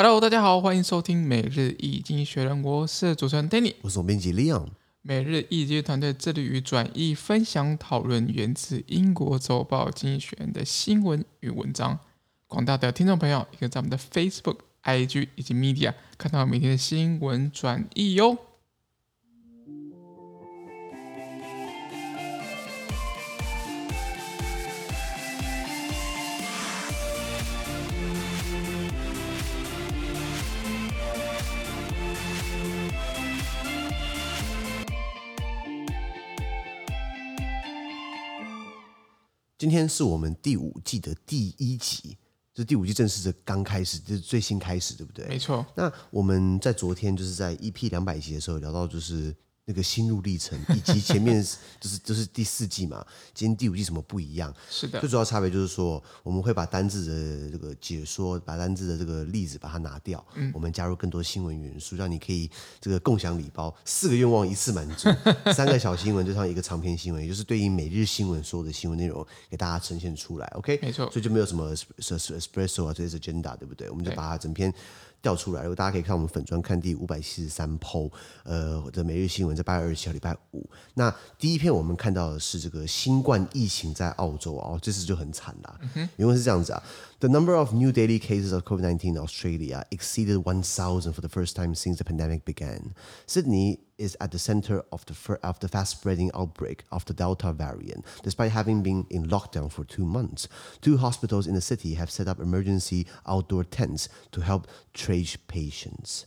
Hello，大家好，欢迎收听每日易经济学人，我是主持人 Danny，我是总编辑 Leon。每日易经济团队致力于转译、分享、讨论源自英国周报《经济学人》的新闻与文章。广大的听众朋友，也可以在我们的 Facebook、IG 以及 Media 看到每天的新闻转译哟。今天是我们第五季的第一集，这第五季正式的刚开始，就是最新开始，对不对？没错。那我们在昨天就是在 EP 两百集的时候聊到，就是。那个心路历程，以及前面 就是就是第四季嘛，今天第五季什么不一样？是的，最主要差别就是说，我们会把单字的这个解说，把单字的这个例子把它拿掉，嗯，我们加入更多新闻元素，让你可以这个共享礼包，四个愿望一次满足，三个小新闻就像一个长篇新闻，也就是对应每日新闻所有的新闻内容给大家呈现出来，OK？没错，所以就没有什么 espresso 啊这些 agenda，对不对？我们就把它整篇。调出来，如果大家可以看我们粉砖看第五百七十三 PO，呃的每日新闻，在八月二十七号礼拜五。那第一篇我们看到的是这个新冠疫情在澳洲哦，这次就很惨啦。因为是这样子啊：The number of new daily cases of COVID-19 in Australia exceeded one thousand for the first time since the pandemic began. Sydney is at the center of the of the fast-spreading outbreak of the Delta variant. Despite having been in lockdown for two months, two hospitals in the city have set up emergency outdoor tents to help triage patients.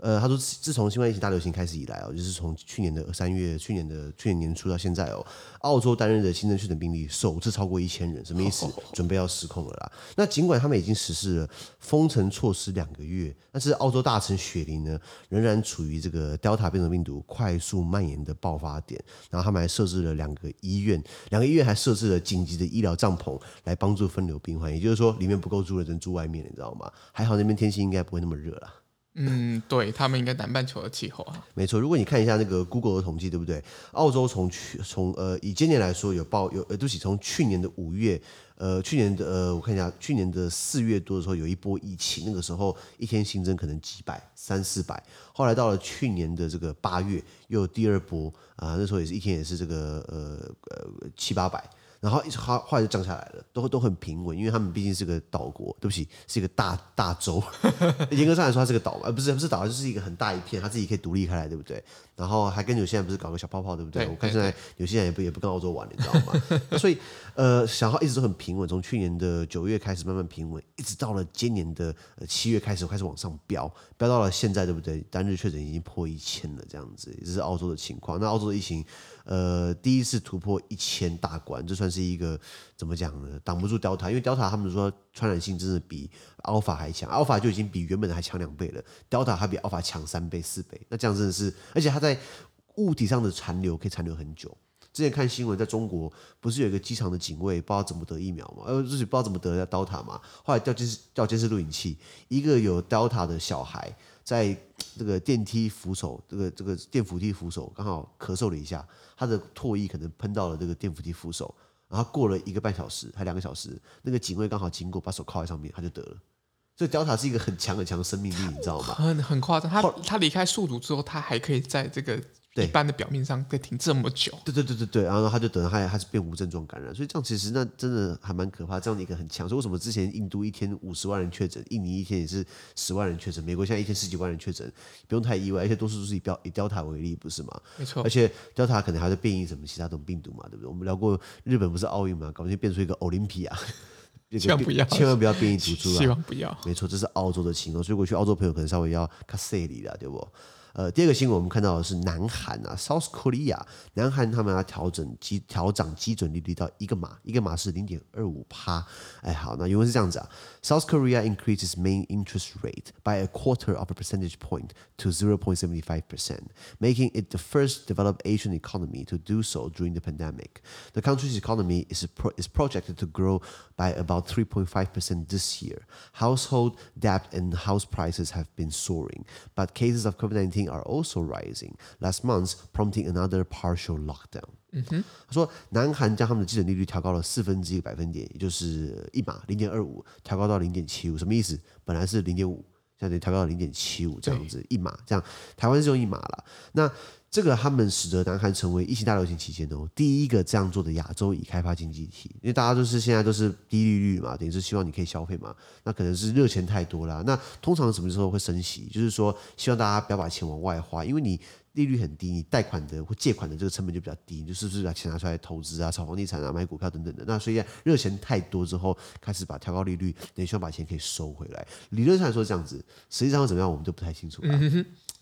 呃，他说，自从新冠疫情大流行开始以来哦，就是从去年的三月，去年的去年年初到现在哦，澳洲担任的新增确诊病例首次超过一千人，什么意思？准备要失控了啦。那尽管他们已经实施了封城措施两个月，但是澳洲大城雪梨呢，仍然处于这个 Delta 变种病毒快速蔓延的爆发点。然后他们还设置了两个医院，两个医院还设置了紧急的医疗帐篷来帮助分流病患。也就是说，里面不够住的人住外面，你知道吗？还好那边天气应该不会那么热啦。嗯，对他们应该南半球的气候啊，没错。如果你看一下那个 Google 的统计，对不对？澳洲从去从呃以今年来说有报有呃，对不起，从去年的五月，呃，去年的呃，我看一下，去年的四月多的时候有一波疫情，那个时候一天新增可能几百三四百，后来到了去年的这个八月又有第二波啊，那时候也是一天也是这个呃呃七八百。然后一直后后来就降下来了，都都很平稳，因为他们毕竟是个岛国，对不起，是一个大大洲。严格上来说，它是个岛，而不是不是岛，就是一个很大一片，它自己可以独立开来，对不对？然后还跟纽西兰不是搞个小泡泡，对不对？对，我看现在纽西兰也不也不跟澳洲玩，你知道吗？那所以呃，小号一直都很平稳，从去年的九月开始慢慢平稳，一直到了今年的呃七月开始开始往上飙，飙到了现在，对不对？单日确诊已经破一千了，这样子，这是澳洲的情况。那澳洲的疫情。呃，第一次突破一千大关，这算是一个怎么讲呢？挡不住 Delta，因为 Delta 他们说传染性真的比 Alpha 还强，Alpha 就已经比原本的还强两倍了，Delta 还比 Alpha 强三倍四倍，那这样真的是，而且它在物体上的残留可以残留很久。之前看新闻，在中国不是有一个机场的警卫不知道怎么得疫苗嘛？呃，就是不知道怎么得的 Delta 嘛？后来调监视调监视录影器，一个有 Delta 的小孩在这个电梯扶手，这个这个电扶梯扶手刚好咳嗽了一下。他的唾液可能喷到了这个电扶梯扶手，然后过了一个半小时，还两个小时，那个警卫刚好经过，把手铐在上面，他就得了。所以雕塔是一个很强很强的生命力，你知道吗？很很夸张。他他离开宿主之后，他还可以在这个。一般的表面上可以停这么久，对对对对对，然后他就等他他是变无症状感染，所以这样其实那真的还蛮可怕。这样的一个很强，所以为什么之前印度一天五十万人确诊，印尼一天也是十万人确诊，美国现在一天十几万人确诊，不用太意外，而且多数都是以标以 Delta 为例，不是吗？没错，而且 Delta 可能还会变异什么其他种病毒嘛，对不对？我们聊过日本不是奥运嘛，搞不定变出一个奥林匹亚，千万不要，千万不要变异毒株啊！希望不要，没错，这是澳洲的情况，所以过去澳洲朋友可能稍微要卡塞里了，对不？呃，第二个新闻我们看到的是南韩啊，South Korea，南韩他们要调整基调涨基准利率到一个码，一个码是零点二五趴。哎，好，那原文是这样子啊，South Korea increases main interest rate by a quarter of a percentage point to zero point seventy five percent, making it the first developed Asian economy to do so during the pandemic. The country's economy is pro is projected to grow by about three point five percent this year. Household debt and house prices have been soaring, but cases of COVID-19 are also rising. Last month, prompting another partial lockdown. 嗯哼，他说，南韩将他们的基准利率调高了四分之一个百分点，也就是一码零点二五，调高到零点七五，什么意思？本来是零点五，现在调高到零点七五这样子一码，这样台湾是用一码了。那这个他们使得南韩成为疫情大流行期间哦第一个这样做的亚洲已开发经济体，因为大家都是现在都是低利率嘛，等于是希望你可以消费嘛，那可能是热钱太多了。那通常什么时候会升息？就是说希望大家不要把钱往外花，因为你利率很低，你贷款的或借款的这个成本就比较低，你就是不是把钱拿出来投资啊、炒房地产啊、买股票等等的。那所以热钱太多之后，开始把调高利率，等于希望把钱可以收回来。理论上来说这样子，实际上怎么样我们就不太清楚了。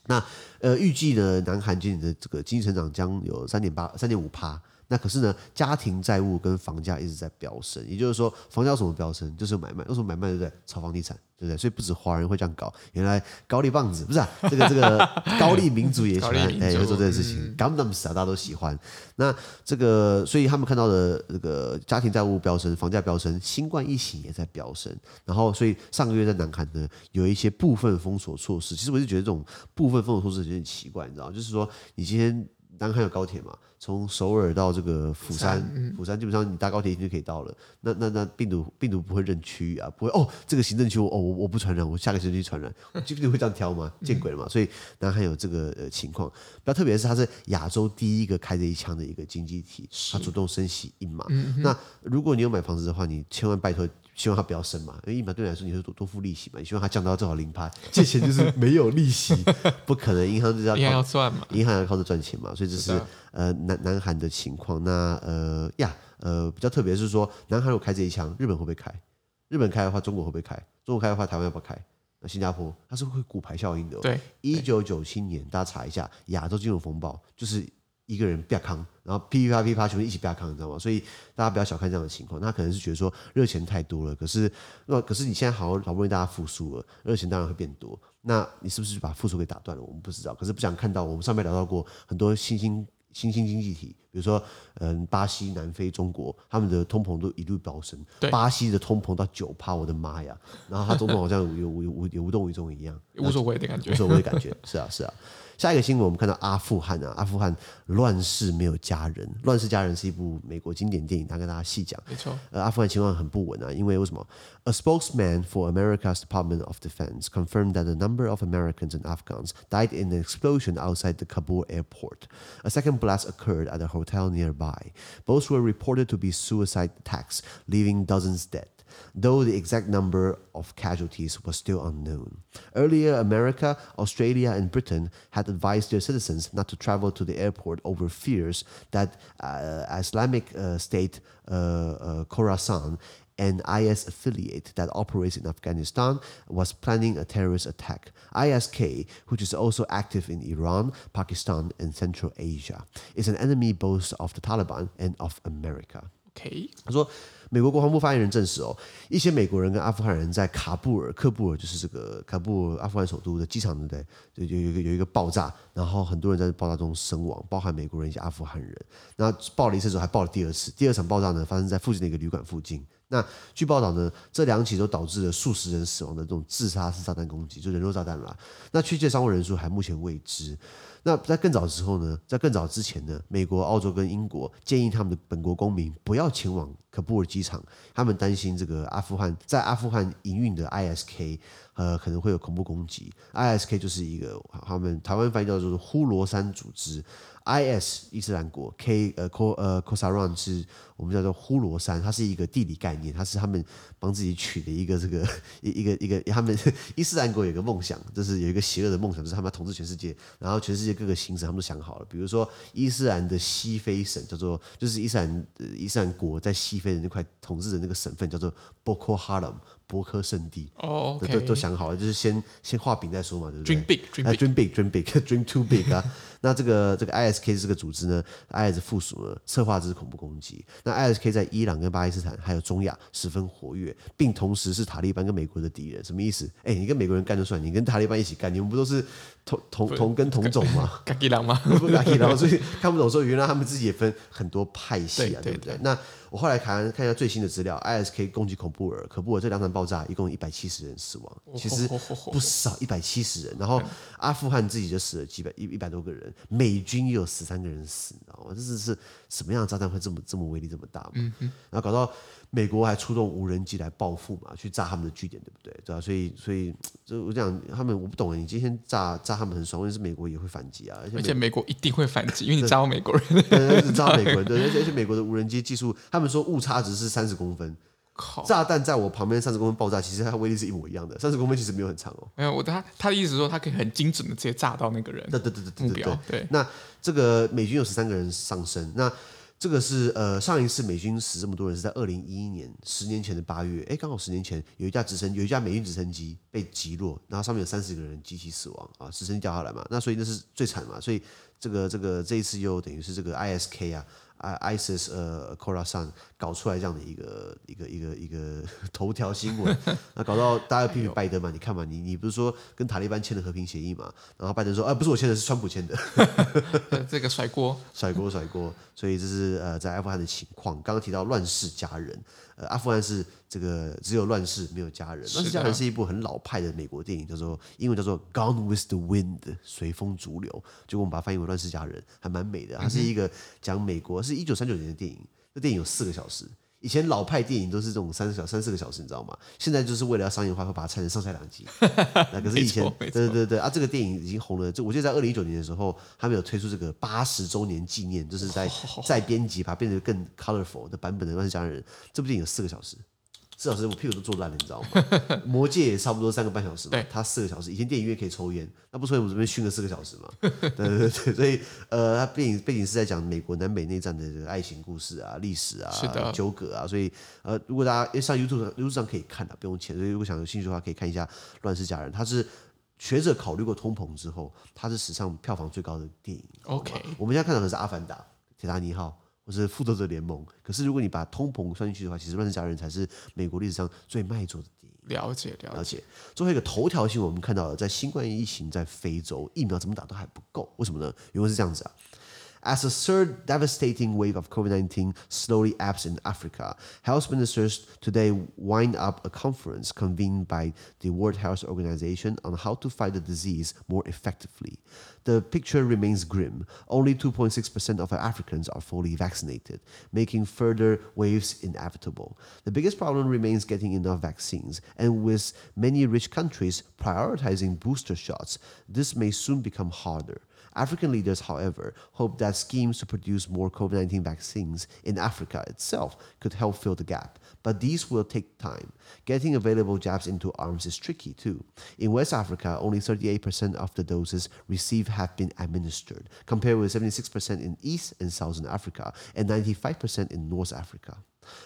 那呃，预计呢，南韩今年的这个经济成长将有三点八、三点五趴。那可是呢，家庭债务跟房价一直在飙升，也就是说，房价什么飙升？就是买卖，为什么买卖？对不对？炒房地产，对不对？所以不止华人会这样搞，原来高丽棒子不是啊？这个这个 高丽民族也喜欢哎，会做这件事情。Gangnam Style 大家都喜欢。那这个，所以他们看到的这个家庭债务飙升，房价飙升，新冠疫情也在飙升。然后，所以上个月在南韩呢，有一些部分封锁措施。其实我就觉得这种部分封锁措施有点奇怪，你知道，就是说你今天。南韩有高铁嘛？从首尔到这个釜山，嗯、釜山基本上你搭高铁一天就可以到了。那那那病毒病毒不会认区域啊，不会哦。这个行政区哦，我我不传染，我下个星期传染，就你会这样挑吗？见鬼了嘛！所以南韩有这个呃情况。比较特别是，它是亚洲第一个开这一枪的一个经济体，它主动升息一码。嗯、那如果你有买房子的话，你千万拜托。希望它不要升嘛，因为一码对你来说你是多多付利息嘛，你希望它降到正好零趴，借钱就是没有利息，不可能，银行就是要银行要赚嘛，银行要靠着赚钱嘛，所以这是，是呃南南韩的情况。那呃呀呃比较特别是说，南韩如果开这一枪，日本会不会开？日本开的话，中国会不会开？中国开的话，台湾要不要开？那新加坡它是会骨牌效应的。对，一九九七年大家查一下亚洲金融风暴，就是。一个人啪康，然后噼啪噼啪全部一起啪康，你知道吗？所以大家不要小看这样的情况。那可能是觉得说热钱太多了，可是那可是你现在好好不容易大家复苏了，热钱当然会变多。那你是不是把复苏给打断了？我们不知道。可是不想看到我们上面聊到过很多新兴新兴经济体，比如说嗯巴西、南非、中国，他们的通膨都一路飙升。巴西的通膨到九趴，我的妈呀！然后他总统好像有无无有无动于衷一样，无所谓的感觉，无所谓的感觉。是啊，是啊。下一个新闻，我们看到阿富汗啊，阿富汗乱世没有家人，乱世佳人是一部美国经典电影，他跟大家细讲。没错，呃，阿富汗情况很不稳啊，因为为什么？A spokesman for America's Department of Defense confirmed that a number of Americans and Afghans died in an explosion outside the Kabul airport. A second blast occurred at a hotel nearby. Both were reported to be suicide attacks, leaving dozens dead. though the exact number of casualties was still unknown. Earlier, America, Australia, and Britain had advised their citizens not to travel to the airport over fears that uh, Islamic uh, State uh, uh Khorasan an IS affiliate that operates in Afghanistan, was planning a terrorist attack. ISK, which is also active in Iran, Pakistan, and Central Asia, is an enemy both of the Taliban and of America. Okay. 他说。美国国防部发言人证实哦，一些美国人跟阿富汗人在喀布尔，喀布尔就是这个喀布尔阿富汗首都的机场，对不对？就有一个有一个爆炸，然后很多人在爆炸中身亡，包含美国人以及阿富汗人。那爆了一次之后，还爆了第二次，第二场爆炸呢发生在附近的一个旅馆附近。 那据报道呢，这两起都导致了数十人死亡的这种自杀式炸弹攻击，就人肉炸弹了。那确切伤亡人数还目前未知。那在更早的时候呢，在更早之前呢，美国、澳洲跟英国建议他们的本国公民不要前往喀布尔机场，他们担心这个阿富汗在阿富汗营运的 ISK 呃可能会有恐怖攻击。ISK 就是一个他们台湾翻译叫做呼罗珊组织。I.S. 伊斯兰国，K 呃 K 呃 Khorasan 是我们叫做呼罗珊，它是一个地理概念，它是他们帮自己取的一个这个一一个一个他们 伊斯兰国有个梦想，就是有一个邪恶的梦想，就是他们要统治全世界，然后全世界各个行省他们都想好了，比如说伊斯兰的西非省叫做就是伊斯兰伊斯兰国在西非的那块统治的那个省份叫做 Boko Haram。博科圣地哦，都都想好了，就是先先画饼再说嘛，对不对？Dream big，dream big，dream big，dream too big 啊！那这个这个 ISK 这个组织呢，IS 附属呢，策划这次恐怖攻击。那 ISK 在伊朗跟巴基斯坦还有中亚十分活跃，并同时是塔利班跟美国的敌人。什么意思？哎，你跟美国人干就算，你跟塔利班一起干，你们不都是同同同根同种吗？嘎吉郎吗？不嘎吉郎，所以看不懂。说原来他们自己也分很多派系啊，对不对？那我后来看看一下最新的资料，ISK 攻击恐怖尔，可布尔这两场。爆炸，一共一百七十人死亡，其实不少，一百七十人。然后阿富汗自己就死了几百一一百多个人，美军也有十三个人死，你知道吗？这是是什么样的炸弹会这么这么威力这么大嘛？嗯嗯。然后搞到美国还出动无人机来报复嘛，去炸他们的据点，对不对？对吧？所以所以就我讲他们我不懂，你今天炸炸他们很爽，问题是美国也会反击啊，而且美国一定会反击，因为你炸到美国人，炸到美国人，对，而且而且美国的无人机技术，他们说误差值是三十公分。靠炸弹在我旁边三十公分爆炸，其实它威力是一模一样的。三十公分其实没有很长哦。没有，我他他的意思是说，他可以很精准的直接炸到那个人。对对对对对对，对。对。那这个美军有十三个人丧生。那这个是呃上一次美军死这么多人是在二零一一年，十年前的八月。哎，刚好十年前有一架直升有一架美军直升机被击落，然后上面有三十个人集体死亡啊，直升机掉下来嘛。那所以那是最惨嘛。所以这个这个这一次又等于是这个 ISK 啊。I ISIS 呃 Khorasan 搞出来这样的一个一个一个一个 头条新闻，那搞到大家批评拜登嘛？你看嘛，你你不是说跟塔利班签了和平协议嘛？然后拜登说，啊，不是我签的，是川普签的。这个甩锅，甩锅，甩锅。所以这是呃在阿富汗的情况。刚刚提到乱世佳人，呃，阿富汗是这个只有乱世没有佳人。乱世佳人是一部很老派的美国电影，叫做英文叫做《Gone with the Wind》，随风逐流。就我们把它翻译为乱世佳人，还蛮美的。它是一个讲美国，是一九三九年的电影。这电影有四个小时。以前老派电影都是这种三小三四个小时，你知道吗？现在就是为了要商业化，会把它拆成上下两集。那可是以前，对对对对啊，这个电影已经红了。就我记得在二零一九年的时候，他们有推出这个八十周年纪念，就是在在编辑，把它变成更 colorful 的版本的《乱世佳人》。这部电影有四个小时。四小时我屁股都坐烂了，你知道吗？魔戒也差不多三个半小时嘛，对，他四个小时。以前电影院可以抽烟，那不抽烟我们这边熏了四个小时嘛？对对对，所以呃，他背景背景是在讲美国南北内战的这个爱情故事啊、历史啊、纠葛啊。所以呃，如果大家上 YouTube YouTube 上可以看的，不用钱。所以如果想有兴趣的话，可以看一下《乱世佳人》。他是学者考虑过通膨之后，它是史上票房最高的电影。OK，我们现在看到的是《阿凡达》《铁达尼号》。或是复仇者联盟，可是如果你把通膨算进去的话，其实《乱世佳人》才是美国历史上最卖座的电影。了解，了解。了解。最后一个头条新闻，我们看到了，在新冠疫情在非洲，疫苗怎么打都还不够，为什么呢？原因是这样子啊。As a third devastating wave of COVID-19 slowly ebbs in Africa, health ministers today wind up a conference convened by the World Health Organization on how to fight the disease more effectively. The picture remains grim. Only 2.6% of Africans are fully vaccinated, making further waves inevitable. The biggest problem remains getting enough vaccines, and with many rich countries prioritizing booster shots, this may soon become harder. African leaders, however, hope that schemes to produce more COVID 19 vaccines in Africa itself could help fill the gap. But these will take time. Getting available jabs into arms is tricky too. In West Africa, only 38% of the doses received have been administered, compared with 76% in East and Southern Africa and 95% in North Africa.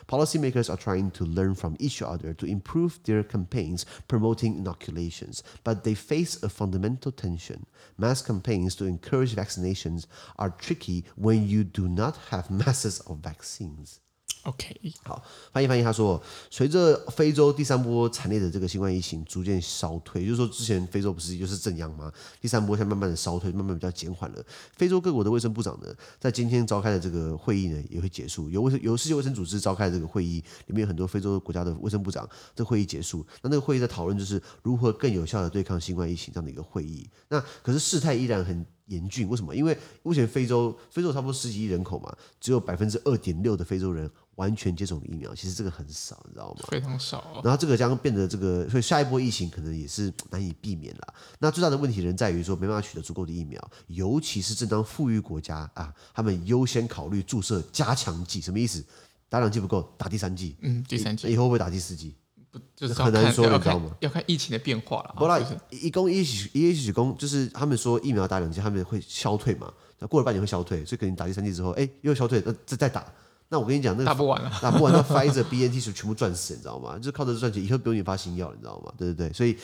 Policymakers are trying to learn from each other to improve their campaigns promoting inoculations, but they face a fundamental tension. Mass campaigns to encourage vaccinations are tricky when you do not have masses of vaccines. OK，好，翻译翻译，他说，随着非洲第三波惨烈的这个新冠疫情逐渐消退，就是说之前非洲不是就是正阳吗？第三波现在慢慢的消退，慢慢比较减缓了。非洲各国的卫生部长呢，在今天召开的这个会议呢，也会结束。由卫由世界卫生组织召开的这个会议，里面有很多非洲国家的卫生部长。这会议结束，那那个会议在讨论就是如何更有效的对抗新冠疫情这样的一个会议。那可是事态依然很。严峻，为什么？因为目前非洲非洲差不多十几亿人口嘛，只有百分之二点六的非洲人完全接种了疫苗，其实这个很少，你知道吗？非常少哦。然后这个将变得这个，所以下一波疫情可能也是难以避免了。那最大的问题仍在于说，没办法取得足够的疫苗，尤其是正当富裕国家啊，他们优先考虑注射加强剂，什么意思？打两剂不够，打第三剂。嗯，第三剂以后会不会打第四剂？不就是很难说，你知道吗？要看疫情的变化了。不啦，一公一起一起公，就是他们说疫苗打两剂，他们会消退嘛？那过了半年会消退，所以可能打第三剂之后，哎，又消退，那再再打。那我跟你讲，那个打不完了，打不完，那 Pfizer、BNT 是全部赚死，你知道吗？就是靠这赚钱，以后不用研发新药，你知道吗？对对对，所以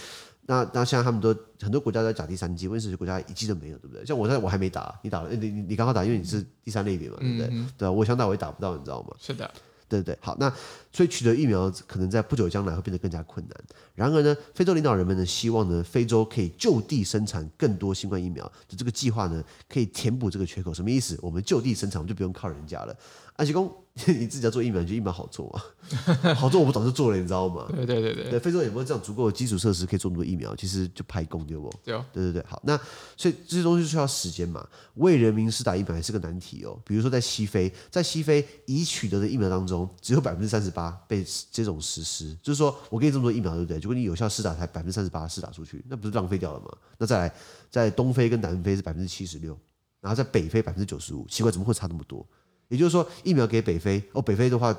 那那现在他们都很多国家在打第三剂，为什么国家一剂都没有，对不对？像我在我还没打，你打了，你你你刚好打，因为你是第三类别嘛，对不对？嗯、对啊，我想打我也打不到，你知道吗？是的。对对对，好，那所以取得疫苗可能在不久将来会变得更加困难。然而呢，非洲领导人们呢希望呢，非洲可以就地生产更多新冠疫苗，就这个计划呢可以填补这个缺口。什么意思？我们就地生产，我们就不用靠人家了。而且公。你自己要做疫苗，就疫苗好做吗？好做我不早就做了，你知道吗？对对对对。对，非洲有没有这样足够的基础设施可以做那么多疫苗？其实就拍工对不？对对对对。好，那所以这些东西需要时间嘛？为人民施打疫苗还是个难题哦。比如说在西非，在西非已取得的疫苗当中，只有百分之三十八被这种实施。就是说我给你这么多疫苗，对不对？如果你有效施打才百分之三十八施打出去，那不是浪费掉了吗？那再来，在东非跟南非是百分之七十六，然后在北非百分之九十五，奇怪，怎么会差那么多？也就是说，疫苗给北非哦，北非的话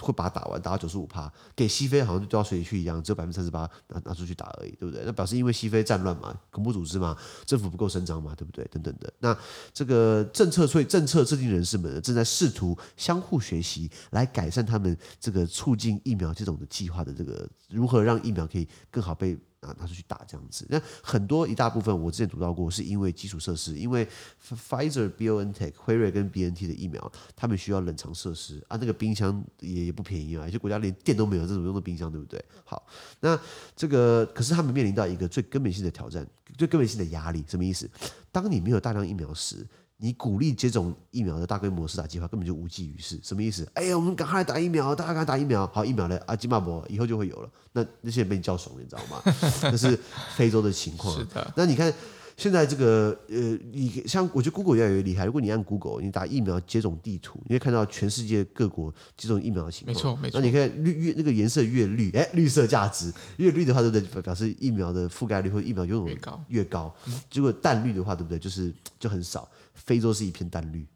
会把它打完，打到九十五趴；给西非好像就掉到水里去一样，只有百分之三十八拿拿出去打而已，对不对？那表示因为西非战乱嘛，恐怖组织嘛，政府不够伸张嘛，对不对？等等的。那这个政策，所以政策制定人士们正在试图相互学习，来改善他们这个促进疫苗这种的计划的这个如何让疫苗可以更好被。拿拿出去打这样子，那很多一大部分我之前读到过，是因为基础设施，因为 Pfizer、BioNTech、辉瑞跟 BNT 的疫苗，他们需要冷藏设施啊，那个冰箱也也不便宜啊，有些国家连电都没有，这种用的冰箱对不对？好，那这个可是他们面临到一个最根本性的挑战，最根本性的压力，什么意思？当你没有大量疫苗时。你鼓励接种疫苗的大规模施打计划根本就无济于事，什么意思？哎呀，我们赶快来打疫苗，大家赶快打疫苗，好，疫苗呢？阿基马博以后就会有了。那那些人被你叫怂，你知道吗？这是非洲的情况。是的。那你看现在这个呃，你像我觉得 Google 越来越厉害。如果你按 Google，你打疫苗接种地图，你会看到全世界各国接种疫苗的情况。没错，没错。那你看绿越那个颜色越绿，哎，绿色价值越绿的话，对不对？表示疫苗的覆盖率或疫苗拥有越高越高。结果淡绿的话，对不对？就是就很少。非洲是一片淡绿，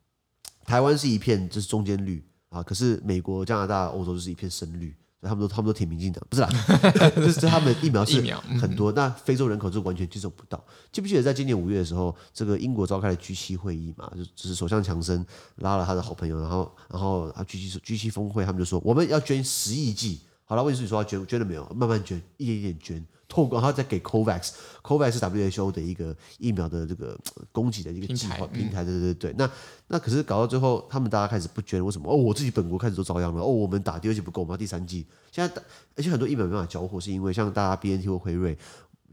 台湾是一片就是中间绿啊，可是美国、加拿大、欧洲就是一片深绿，他们都他们都挺民进党，不是啦，就是他们疫苗是很多，那非洲人口就完全接受不到。记不记得在今年五月的时候，这个英国召开了 G 七会议嘛，就就是首相强生拉了他的好朋友，然后然后啊 G 七 G 七峰会，他们就说我们要捐十亿剂，好了，问题是你说要捐捐了没有？慢慢捐，一点一点捐。透过然后再给 COVAX，COVAX 是 WHO 的一个疫苗的这个供给的一个计划平台，对对对对。那那可是搞到最后，他们大家开始不捐，为什么？哦，我自己本国开始都遭殃了。哦，我们打第二剂不够，我们要第三剂。现在而且很多疫苗没办法交货，是因为像大家 BNT 或辉瑞、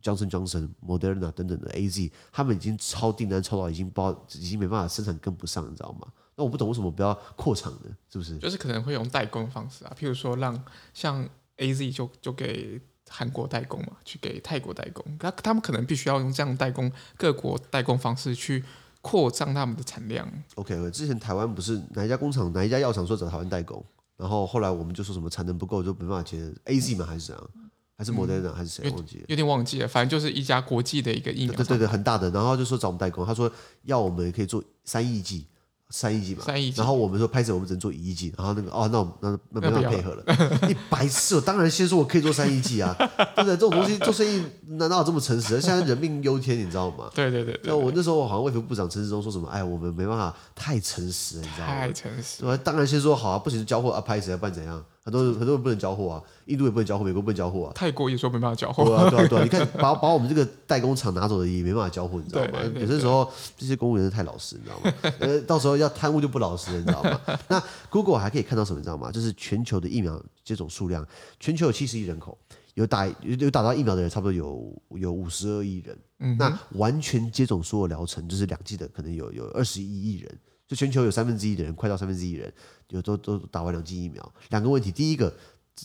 Johnson Johnson、Moderna 等等的 AZ，他们已经超订单超到已经包，已经没办法生产跟不上，你知道吗？那我不懂为什么不要扩厂呢？是不是？就是可能会用代工方式啊，譬如说让像 AZ 就就给。韩国代工嘛，去给泰国代工，那他们可能必须要用这样代工各国代工方式去扩张他们的产量。OK，之前台湾不是哪一家工厂哪一家药厂说找台湾代工，然后后来我们就说什么产能不够就没办法接 AZ 嘛，还是怎样？还是 Moderna、嗯、还是谁忘记了？有点忘记了，反正就是一家国际的一个疫苗。对对对，很大的，然后就说找我们代工，他说要我们可以做三亿剂。三亿计嘛，三亿剂，然后我们说拍摄，我们只能做一亿计，然后那个哦，那我那那没办法配合了。你白痴，我当然先说我可以做三亿计啊，对不对？这种东西做生意难道有这么诚实？现在人命忧天，你知道吗？对对对。那我那时候好像卫福部长陈世忠说什么？哎，我们没办法太诚实了，你知道吗？太诚实。我当然先说好啊，不行就交货啊，拍谁，不然怎样？很多人很多人不能交货啊，印度也不能交货，美国不能交货啊，泰国也说没办法交货。对啊对啊对啊，你看 把把我们这个代工厂拿走的也没办法交货，你知道吗？有些时候这些公务员太老实，你知道吗？呃，到时候要贪污就不老实了，你知道吗？那 Google 还可以看到什么，你知道吗？就是全球的疫苗接种数量，全球有七十亿人口，有打有有打到疫苗的人差不多有有五十二亿人，嗯，那完全接种所有疗程就是两剂的，可能有有二十一亿人。就全球有三分之一的人，快到三分之一的人，有都都打完两剂疫苗。两个问题，第一个，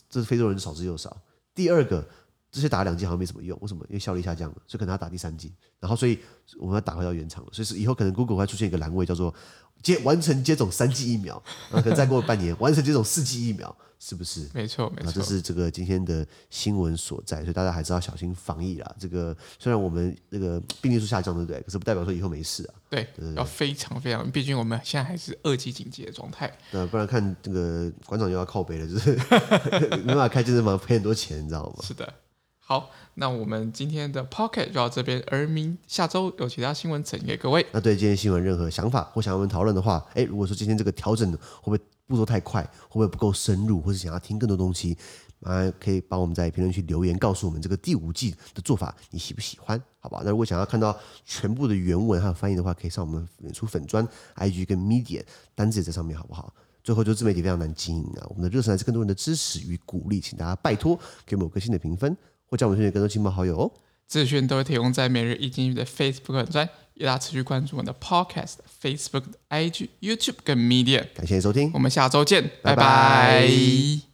这是非洲人少之又少；第二个，这些打两剂好像没什么用，为什么？因为效率下降了，所以可能要打第三剂。然后，所以我们要打回到原厂了。所以是以后可能 Google 会出现一个栏位，叫做接完成接种三剂疫苗，然 后可能再过半年完成接种四剂疫苗。是不是？没错，没错，这是这个今天的新闻所在，所以大家还是要小心防疫啦。这个虽然我们那个病例数下降，对不对？可是不代表说以后没事啊。对，对对对，要非常非常，毕竟我们现在还是二级警戒的状态。那不然看这个馆长又要靠背了，就是 没办法开健身房赔很多钱，你知道吗？是的。好，那我们今天的 Pocket 就到这边，而明下周有其他新闻呈给各位。那对今天新闻任何想法或想要我们讨论的话，哎，如果说今天这个调整会不会步骤太快，会不会不够深入，或是想要听更多东西，啊，可以帮我们在评论区留言，告诉我们这个第五季的做法你喜不喜欢？好吧？那如果想要看到全部的原文还有翻译的话，可以上我们演出粉专、IG 跟 Media 单字也在上面，好不好？最后，就自媒体非常难经营啊，我们的热忱来自更多人的支持与鼓励，请大家拜托给我们五颗星的评分，或加我们推荐更多亲朋好友哦。资讯都会提供在每日一经济的 Facebook 专，也大家持续关注我的 Podcast、Facebook、IG、YouTube 跟 Medium。感谢收听，我们下周见，拜拜。拜拜。